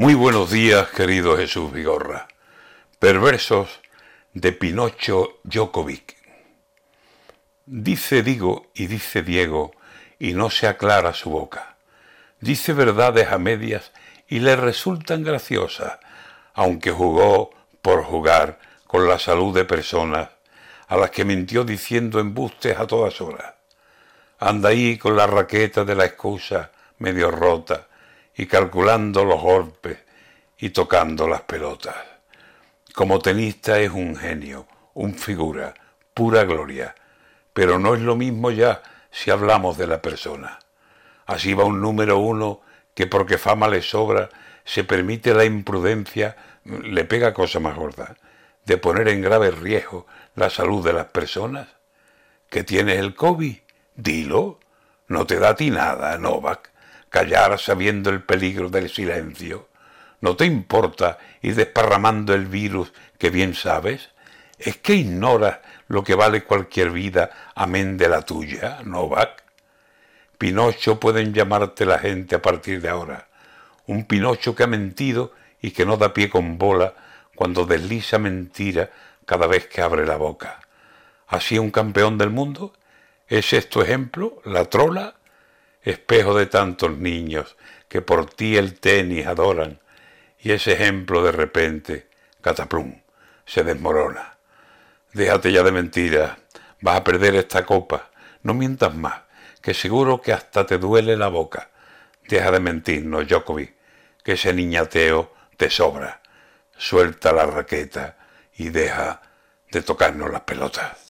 Muy buenos días, querido Jesús Vigorra. Perversos de Pinocho Djokovic. Dice Digo y dice Diego y no se aclara su boca. Dice verdades a medias y le resultan graciosas, aunque jugó por jugar con la salud de personas a las que mintió diciendo embustes a todas horas. Anda ahí con la raqueta de la excusa medio rota y calculando los golpes y tocando las pelotas. Como tenista es un genio, un figura, pura gloria, pero no es lo mismo ya si hablamos de la persona. Así va un número uno que porque fama le sobra, se permite la imprudencia, le pega cosa más gorda, de poner en grave riesgo la salud de las personas. ¿Que tienes el COVID? Dilo. No te da a ti nada, Novak callar sabiendo el peligro del silencio? ¿No te importa ir desparramando el virus que bien sabes? ¿Es que ignoras lo que vale cualquier vida amén de la tuya, Novak? Pinocho pueden llamarte la gente a partir de ahora. Un Pinocho que ha mentido y que no da pie con bola cuando desliza mentira cada vez que abre la boca. ¿Así un campeón del mundo? ¿Es esto ejemplo? ¿La trola? Espejo de tantos niños que por ti el tenis adoran, y ese ejemplo de repente, cataplum, se desmorona. Déjate ya de mentiras, vas a perder esta copa, no mientas más, que seguro que hasta te duele la boca. Deja de mentirnos, Djokovic, que ese niñateo te sobra. Suelta la raqueta y deja de tocarnos las pelotas.